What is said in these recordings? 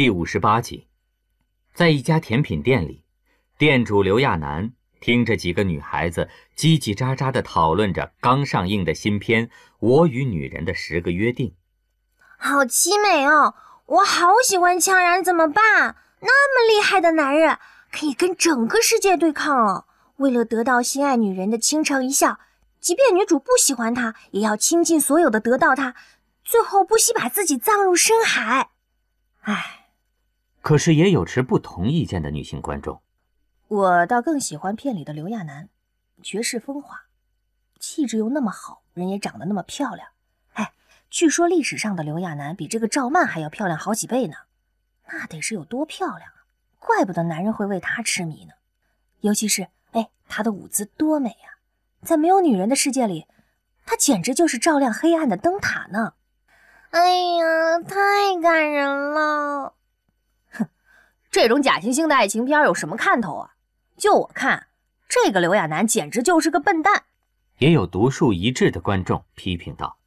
第五十八集，在一家甜品店里，店主刘亚楠听着几个女孩子叽叽喳喳地讨论着刚上映的新片《我与女人的十个约定》，好凄美哦！我好喜欢羌然，怎么办？那么厉害的男人，可以跟整个世界对抗哦。为了得到心爱女人的倾城一笑，即便女主不喜欢他，也要倾尽所有的得到他，最后不惜把自己葬入深海。唉。可是也有持不同意见的女性观众，我倒更喜欢片里的刘亚楠，绝世风华，气质又那么好，人也长得那么漂亮。哎，据说历史上的刘亚楠比这个赵曼还要漂亮好几倍呢，那得是有多漂亮啊！怪不得男人会为她痴迷呢。尤其是，哎，她的舞姿多美啊，在没有女人的世界里，她简直就是照亮黑暗的灯塔呢。哎呀，太感人了。这种假惺惺的爱情片有什么看头啊？就我看，这个刘亚楠简直就是个笨蛋。也有独树一帜的观众批评道：“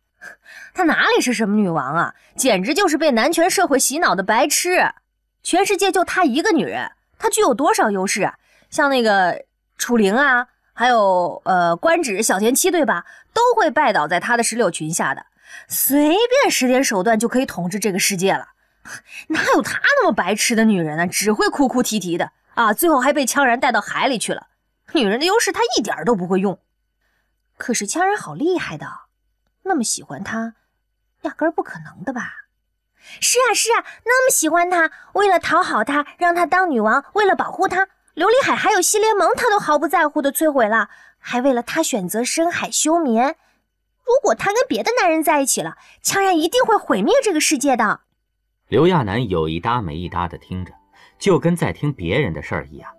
她哪里是什么女王啊？简直就是被男权社会洗脑的白痴！全世界就她一个女人，她具有多少优势啊？像那个楚灵啊，还有呃官职、小田七，对吧？都会拜倒在她的石榴裙下的，随便使点手段就可以统治这个世界了。” 哪有她那么白痴的女人呢？只会哭哭啼啼的啊！最后还被羌然带到海里去了。女人的优势她一点都不会用。可是羌然好厉害的，那么喜欢他，压根儿不可能的吧？是啊是啊，那么喜欢他，为了讨好他，让他当女王，为了保护他，琉璃海还有西联盟，他都毫不在乎的摧毁了，还为了他选择深海休眠。如果他跟别的男人在一起了，羌然一定会毁灭这个世界的。刘亚楠有一搭没一搭的听着，就跟在听别人的事儿一样。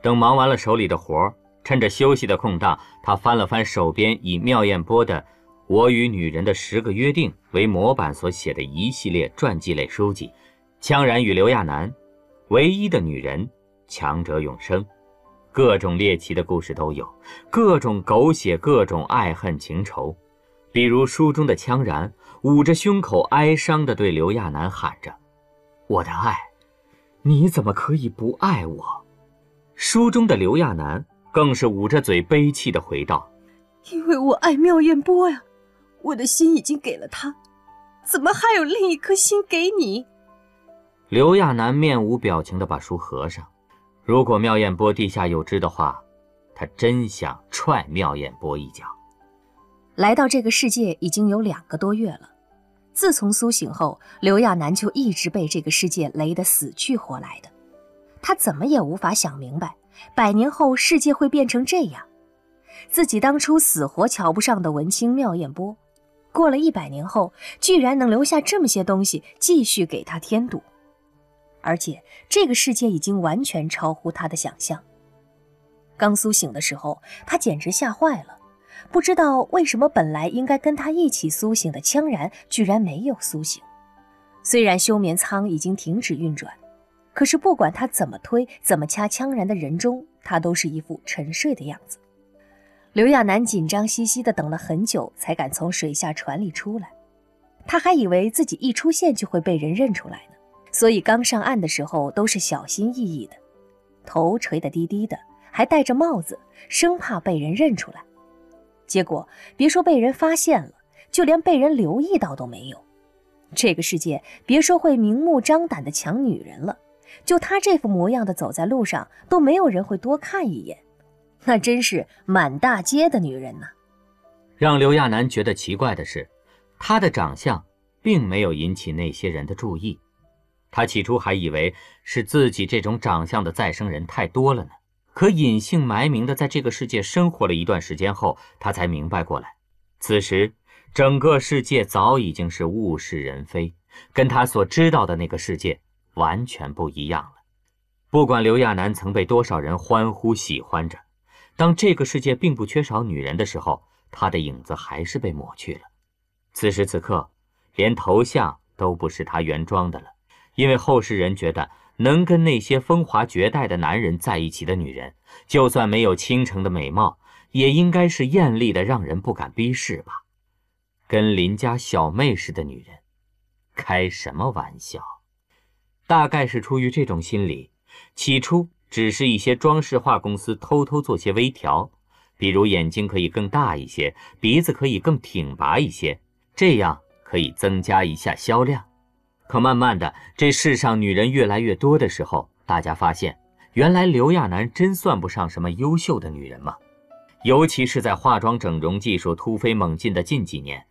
等忙完了手里的活儿，趁着休息的空档，他翻了翻手边以妙艳波的《我与女人的十个约定》为模板所写的一系列传记类书籍，《羌然与刘亚楠》，唯一的女人，强者永生，各种猎奇的故事都有，各种狗血，各种爱恨情仇。比如书中的羌然捂着胸口哀伤地对刘亚楠喊着：“我的爱，你怎么可以不爱我？”书中的刘亚楠更是捂着嘴悲泣地回道：“因为我爱妙艳波呀，我的心已经给了他，怎么还有另一颗心给你？”刘亚楠面无表情地把书合上。如果妙艳波地下有知的话，他真想踹妙艳波一脚。来到这个世界已经有两个多月了。自从苏醒后，刘亚楠就一直被这个世界雷得死去活来的。他怎么也无法想明白，百年后世界会变成这样。自己当初死活瞧不上的文青妙艳波，过了一百年后，居然能留下这么些东西继续给他添堵。而且这个世界已经完全超乎他的想象。刚苏醒的时候，他简直吓坏了。不知道为什么，本来应该跟他一起苏醒的羌然，居然没有苏醒。虽然休眠舱已经停止运转，可是不管他怎么推，怎么掐羌然的人中，他都是一副沉睡的样子。刘亚楠紧张兮兮地等了很久，才敢从水下船里出来。他还以为自己一出现就会被人认出来呢，所以刚上岸的时候都是小心翼翼的，头垂得低低的，还戴着帽子，生怕被人认出来。结果别说被人发现了，就连被人留意到都没有。这个世界别说会明目张胆的抢女人了，就他这副模样的走在路上，都没有人会多看一眼。那真是满大街的女人呐！让刘亚楠觉得奇怪的是，他的长相并没有引起那些人的注意。他起初还以为是自己这种长相的再生人太多了呢。可隐姓埋名的在这个世界生活了一段时间后，他才明白过来，此时整个世界早已经是物是人非，跟他所知道的那个世界完全不一样了。不管刘亚楠曾被多少人欢呼喜欢着，当这个世界并不缺少女人的时候，他的影子还是被抹去了。此时此刻，连头像都不是他原装的了，因为后世人觉得。能跟那些风华绝代的男人在一起的女人，就算没有倾城的美貌，也应该是艳丽的，让人不敢逼视吧？跟邻家小妹似的女人，开什么玩笑？大概是出于这种心理，起初只是一些装饰画公司偷偷做些微调，比如眼睛可以更大一些，鼻子可以更挺拔一些，这样可以增加一下销量。可慢慢的，这世上女人越来越多的时候，大家发现，原来刘亚楠真算不上什么优秀的女人吗？尤其是在化妆整容技术突飞猛进的近几年，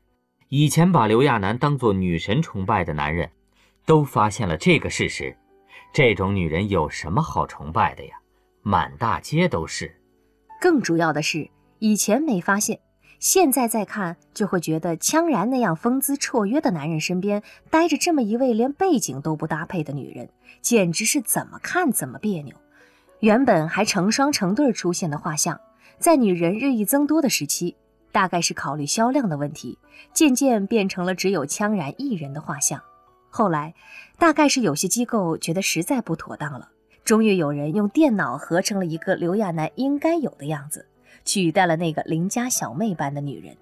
以前把刘亚楠当做女神崇拜的男人。都发现了这个事实，这种女人有什么好崇拜的呀？满大街都是。更主要的是，以前没发现，现在再看就会觉得，羌然那样风姿绰约的男人身边待着这么一位连背景都不搭配的女人，简直是怎么看怎么别扭。原本还成双成对出现的画像，在女人日益增多的时期，大概是考虑销量的问题，渐渐变成了只有羌然一人的画像。后来，大概是有些机构觉得实在不妥当了，终于有人用电脑合成了一个刘亚楠应该有的样子，取代了那个邻家小妹般的女人。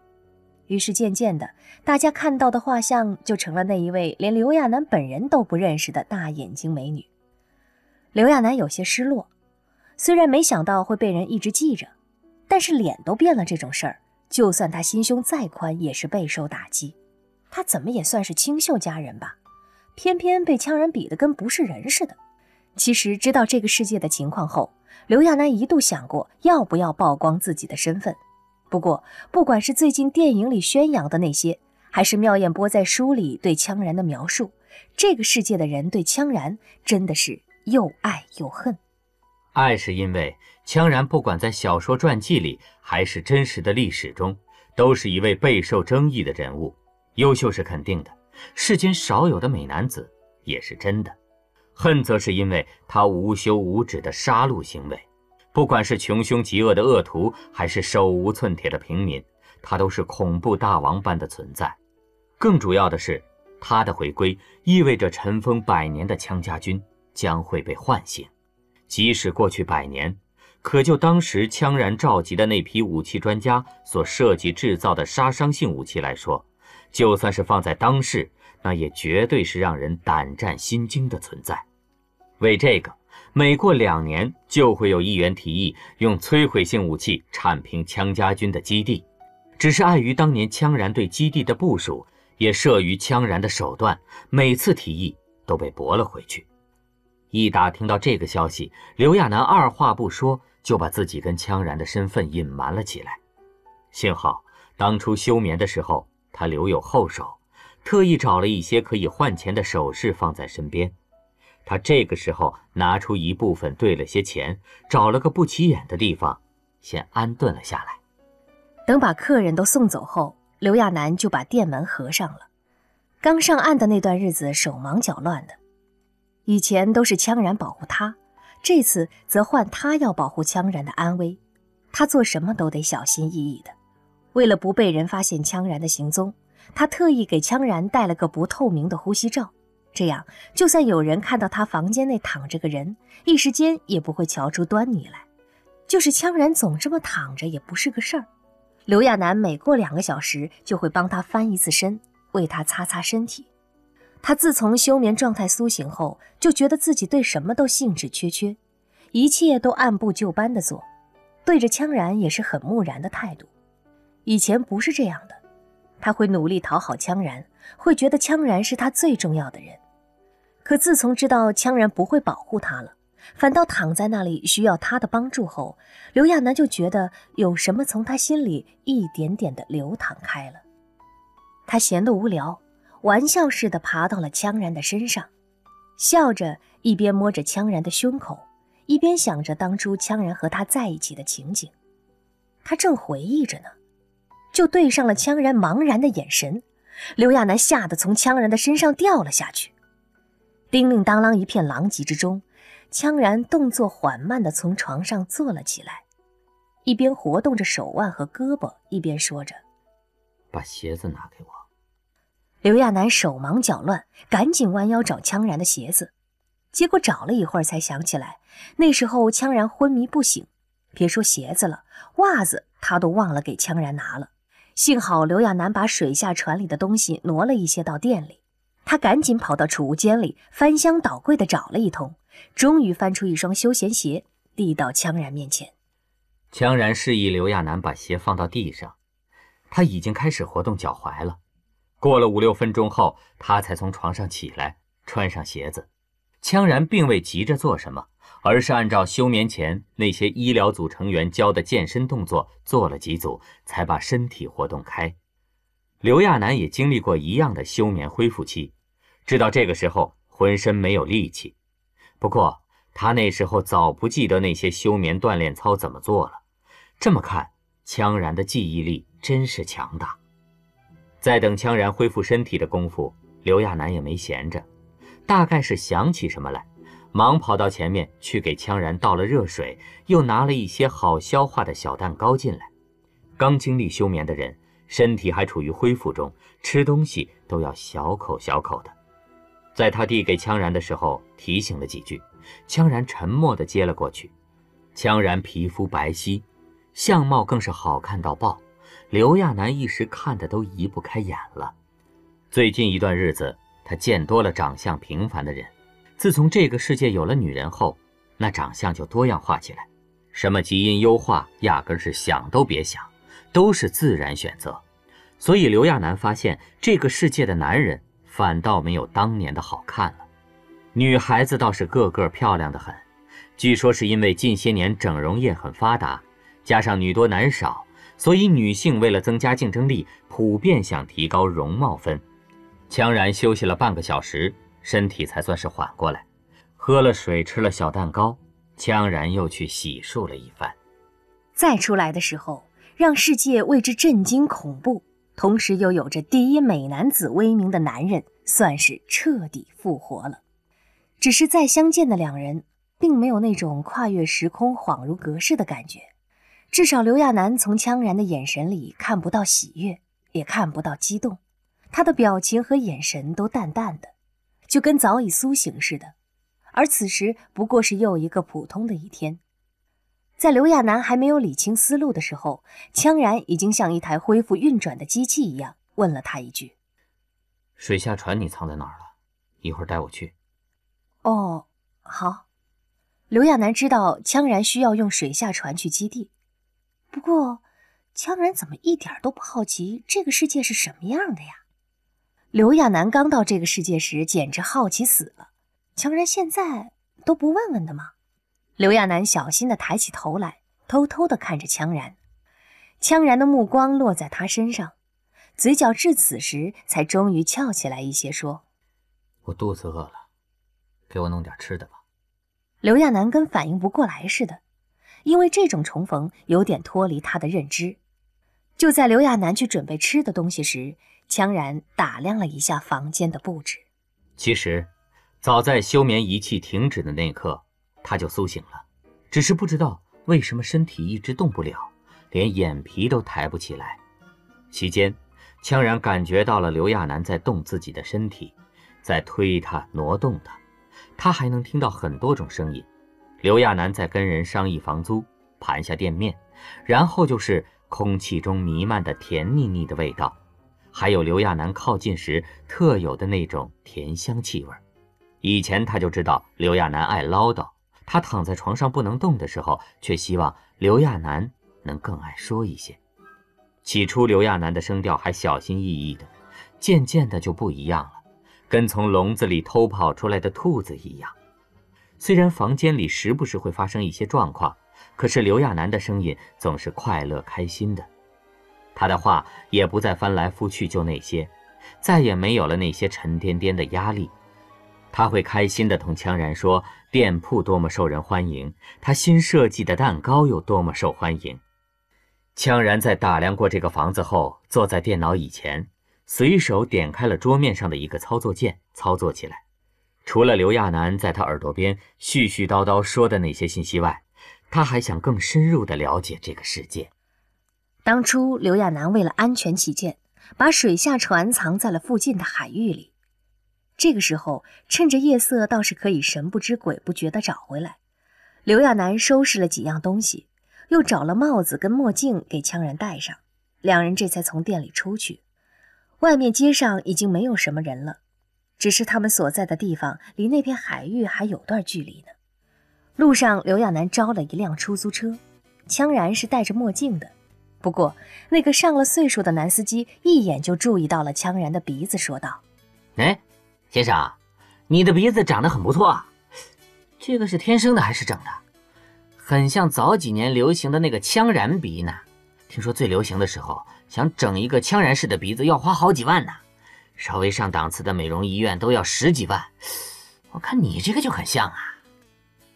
于是渐渐的，大家看到的画像就成了那一位连刘亚楠本人都不认识的大眼睛美女。刘亚楠有些失落，虽然没想到会被人一直记着，但是脸都变了这种事儿，就算他心胸再宽，也是备受打击。他怎么也算是清秀佳人吧？偏偏被羌人比得跟不是人似的。其实知道这个世界的情况后，刘亚楠一度想过要不要曝光自己的身份。不过，不管是最近电影里宣扬的那些，还是妙艳波在书里对羌然的描述，这个世界的人对羌然真的是又爱又恨。爱是因为羌然不管在小说传记里，还是真实的历史中，都是一位备受争议的人物。优秀是肯定的。世间少有的美男子也是真的，恨则是因为他无休无止的杀戮行为，不管是穷凶极恶的恶徒，还是手无寸铁的平民，他都是恐怖大王般的存在。更主要的是，他的回归意味着尘封百年的羌家军将会被唤醒。即使过去百年，可就当时羌然召集的那批武器专家所设计制造的杀伤性武器来说，就算是放在当世，那也绝对是让人胆战心惊的存在。为这个，每过两年就会有议员提议用摧毁性武器铲平羌家军的基地。只是碍于当年羌然对基地的部署，也慑于羌然的手段，每次提议都被驳了回去。一打听到这个消息，刘亚楠二话不说就把自己跟羌然的身份隐瞒了起来。幸好当初休眠的时候。他留有后手，特意找了一些可以换钱的首饰放在身边。他这个时候拿出一部分兑了些钱，找了个不起眼的地方，先安顿了下来。等把客人都送走后，刘亚楠就把店门合上了。刚上岸的那段日子手忙脚乱的，以前都是羌然保护他，这次则换他要保护羌然的安危。他做什么都得小心翼翼的。为了不被人发现羌然的行踪，他特意给羌然戴了个不透明的呼吸罩，这样就算有人看到他房间内躺着个人，一时间也不会瞧出端倪来。就是羌然总这么躺着也不是个事儿。刘亚楠每过两个小时就会帮他翻一次身，为他擦擦身体。他自从休眠状态苏醒后，就觉得自己对什么都兴致缺缺，一切都按部就班的做，对着羌然也是很木然的态度。以前不是这样的，他会努力讨好羌然，会觉得羌然是他最重要的人。可自从知道羌然不会保护他了，反倒躺在那里需要他的帮助后，刘亚楠就觉得有什么从他心里一点点的流淌开了。他闲得无聊，玩笑似的爬到了羌然的身上，笑着一边摸着羌然的胸口，一边想着当初羌然和他在一起的情景。他正回忆着呢。就对上了羌然茫然的眼神，刘亚楠吓得从羌然的身上掉了下去。叮铃当啷一片狼藉之中，羌然动作缓慢地从床上坐了起来，一边活动着手腕和胳膊，一边说着：“把鞋子拿给我。”刘亚楠手忙脚乱，赶紧弯腰找羌然的鞋子，结果找了一会儿才想起来，那时候羌然昏迷不醒，别说鞋子了，袜子他都忘了给羌然拿了。幸好刘亚楠把水下船里的东西挪了一些到店里，他赶紧跑到储物间里，翻箱倒柜的找了一通，终于翻出一双休闲鞋，递到羌然面前。羌然示意刘亚楠把鞋放到地上，他已经开始活动脚踝了。过了五六分钟后，他才从床上起来，穿上鞋子。羌然并未急着做什么，而是按照休眠前那些医疗组成员教的健身动作做了几组，才把身体活动开。刘亚楠也经历过一样的休眠恢复期。知道这个时候浑身没有力气，不过他那时候早不记得那些休眠锻炼操怎么做了。这么看，羌然的记忆力真是强大。在等羌然恢复身体的功夫，刘亚楠也没闲着，大概是想起什么来，忙跑到前面去给羌然倒了热水，又拿了一些好消化的小蛋糕进来。刚经历休眠的人，身体还处于恢复中，吃东西都要小口小口的。在他递给羌然的时候，提醒了几句，羌然沉默地接了过去。羌然皮肤白皙，相貌更是好看到爆，刘亚楠一时看的都移不开眼了。最近一段日子，他见多了长相平凡的人。自从这个世界有了女人后，那长相就多样化起来，什么基因优化，压根是想都别想，都是自然选择。所以刘亚楠发现，这个世界的男人。反倒没有当年的好看了，女孩子倒是个个漂亮的很。据说是因为近些年整容业很发达，加上女多男少，所以女性为了增加竞争力，普遍想提高容貌分。羌然休息了半个小时，身体才算是缓过来，喝了水，吃了小蛋糕，羌然又去洗漱了一番。再出来的时候，让世界为之震惊恐怖。同时又有着第一美男子威名的男人，算是彻底复活了。只是再相见的两人，并没有那种跨越时空、恍如隔世的感觉。至少刘亚楠从羌然的眼神里看不到喜悦，也看不到激动，他的表情和眼神都淡淡的，就跟早已苏醒似的。而此时不过是又一个普通的一天。在刘亚楠还没有理清思路的时候，羌然已经像一台恢复运转的机器一样问了他一句：“水下船你藏在哪儿了？一会儿带我去。”“哦，好。”刘亚楠知道羌然需要用水下船去基地，不过羌然怎么一点都不好奇这个世界是什么样的呀？刘亚楠刚到这个世界时简直好奇死了，羌然现在都不问问的吗？刘亚楠小心地抬起头来，偷偷地看着羌然。羌然的目光落在他身上，嘴角至此时才终于翘起来一些，说：“我肚子饿了，给我弄点吃的吧。”刘亚楠跟反应不过来似的，因为这种重逢有点脱离他的认知。就在刘亚楠去准备吃的东西时，羌然打量了一下房间的布置。其实，早在休眠仪器停止的那刻。他就苏醒了，只是不知道为什么身体一直动不了，连眼皮都抬不起来。期间，羌然感觉到了刘亚楠在动自己的身体，在推他、挪动他。他还能听到很多种声音：刘亚楠在跟人商议房租、盘下店面，然后就是空气中弥漫的甜腻腻的味道，还有刘亚楠靠近时特有的那种甜香气味。以前他就知道刘亚楠爱唠叨。他躺在床上不能动的时候，却希望刘亚楠能更爱说一些。起初，刘亚楠的声调还小心翼翼的，渐渐的就不一样了，跟从笼子里偷跑出来的兔子一样。虽然房间里时不时会发生一些状况，可是刘亚楠的声音总是快乐开心的。他的话也不再翻来覆去就那些，再也没有了那些沉甸甸的压力。他会开心地同羌然说店铺多么受人欢迎，他新设计的蛋糕有多么受欢迎。羌然在打量过这个房子后，坐在电脑椅前，随手点开了桌面上的一个操作键，操作起来。除了刘亚楠在他耳朵边絮絮叨叨说的那些信息外，他还想更深入地了解这个世界。当初刘亚楠为了安全起见，把水下船藏在了附近的海域里。这个时候，趁着夜色，倒是可以神不知鬼不觉地找回来。刘亚楠收拾了几样东西，又找了帽子跟墨镜给羌然戴上，两人这才从店里出去。外面街上已经没有什么人了，只是他们所在的地方离那片海域还有段距离呢。路上，刘亚楠招了一辆出租车，羌然是戴着墨镜的。不过，那个上了岁数的男司机一眼就注意到了羌然的鼻子，说道：“哎，先生，你的鼻子长得很不错啊，这个是天生的还是整的？很像早几年流行的那个羌然鼻呢。听说最流行的时候，想整一个羌然式的鼻子要花好几万呢，稍微上档次的美容医院都要十几万。我看你这个就很像啊。”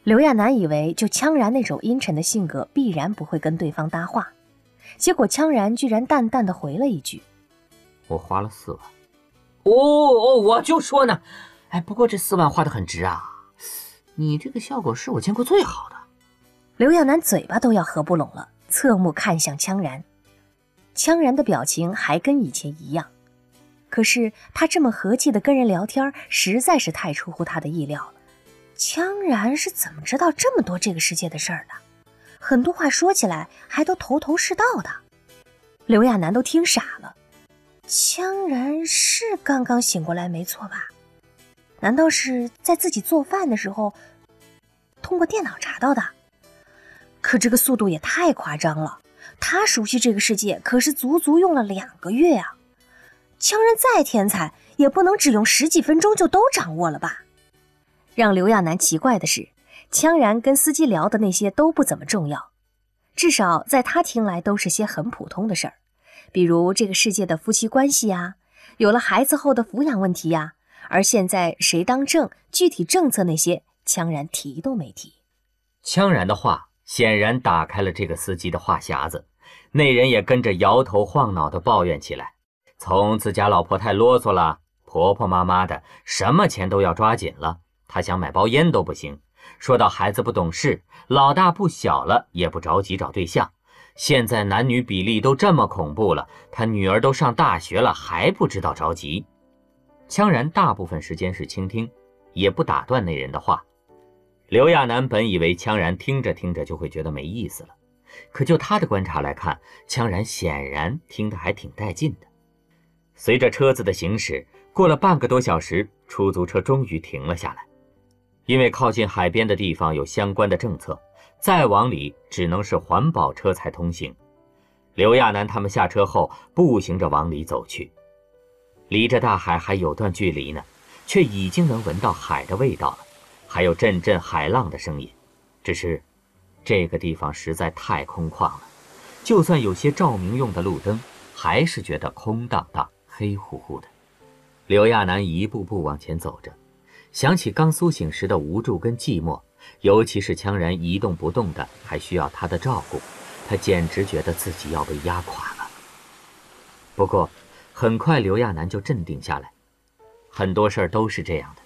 刘亚楠以为就羌然那种阴沉的性格，必然不会跟对方搭话，结果羌然居然淡淡的回了一句：“我花了四万。”哦哦，我就说呢，哎，不过这四万花的很值啊，你这个效果是我见过最好的。刘亚楠嘴巴都要合不拢了，侧目看向羌然，羌然的表情还跟以前一样，可是他这么和气的跟人聊天，实在是太出乎他的意料了。羌然是怎么知道这么多这个世界的事儿的？很多话说起来还都头头是道的。刘亚楠都听傻了。羌然是刚刚醒过来没错吧？难道是在自己做饭的时候通过电脑查到的？可这个速度也太夸张了。他熟悉这个世界可是足足用了两个月啊。羌然再天才，也不能只用十几分钟就都掌握了吧？让刘亚楠奇怪的是，羌然跟司机聊的那些都不怎么重要，至少在他听来都是些很普通的事儿，比如这个世界的夫妻关系呀，有了孩子后的抚养问题呀。而现在谁当政、具体政策那些，羌然提都没提。羌然的话显然打开了这个司机的话匣子，那人也跟着摇头晃脑地抱怨起来，从自家老婆太啰嗦了，婆婆妈妈的，什么钱都要抓紧了。他想买包烟都不行。说到孩子不懂事，老大不小了也不着急找对象。现在男女比例都这么恐怖了，他女儿都上大学了还不知道着急。羌然大部分时间是倾听，也不打断那人的话。刘亚楠本以为羌然听着听着就会觉得没意思了，可就他的观察来看，羌然显然听得还挺带劲的。随着车子的行驶，过了半个多小时，出租车终于停了下来。因为靠近海边的地方有相关的政策，再往里只能是环保车才通行。刘亚楠他们下车后，步行着往里走去。离着大海还有段距离呢，却已经能闻到海的味道了，还有阵阵海浪的声音。只是，这个地方实在太空旷了，就算有些照明用的路灯，还是觉得空荡荡、黑乎乎的。刘亚楠一步步往前走着。想起刚苏醒时的无助跟寂寞，尤其是羌然一动不动的，还需要他的照顾，他简直觉得自己要被压垮了。不过，很快刘亚楠就镇定下来。很多事儿都是这样的，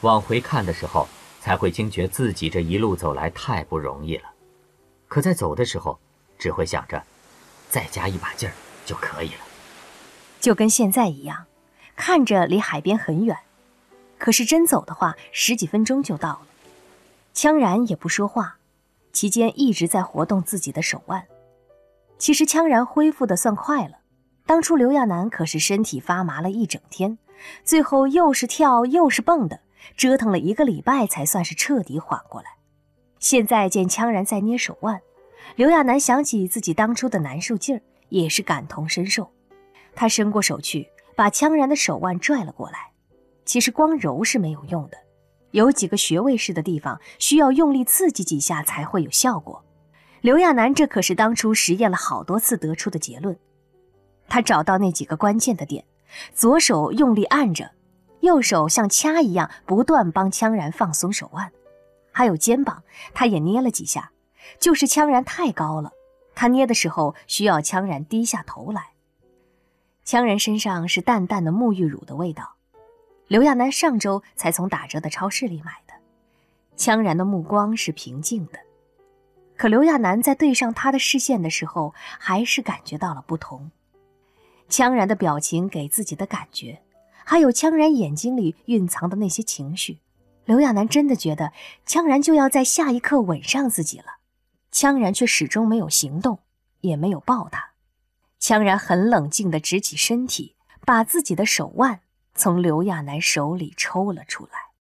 往回看的时候，才会惊觉自己这一路走来太不容易了。可在走的时候，只会想着，再加一把劲儿就可以了。就跟现在一样，看着离海边很远。可是真走的话，十几分钟就到了。羌然也不说话，期间一直在活动自己的手腕。其实羌然恢复的算快了，当初刘亚楠可是身体发麻了一整天，最后又是跳又是蹦的，折腾了一个礼拜才算是彻底缓过来。现在见羌然在捏手腕，刘亚楠想起自己当初的难受劲儿，也是感同身受。他伸过手去，把羌然的手腕拽了过来。其实光揉是没有用的，有几个穴位式的地方需要用力刺激几下才会有效果。刘亚楠这可是当初实验了好多次得出的结论。他找到那几个关键的点，左手用力按着，右手像掐一样不断帮羌然放松手腕，还有肩膀，他也捏了几下。就是羌然太高了，他捏的时候需要羌然低下头来。羌然身上是淡淡的沐浴乳的味道。刘亚楠上周才从打折的超市里买的，羌然的目光是平静的，可刘亚楠在对上他的视线的时候，还是感觉到了不同。羌然的表情给自己的感觉，还有羌然眼睛里蕴藏的那些情绪，刘亚楠真的觉得羌然就要在下一刻吻上自己了。羌然却始终没有行动，也没有抱他。羌然很冷静地直起身体，把自己的手腕。从刘亚楠手里抽了出来。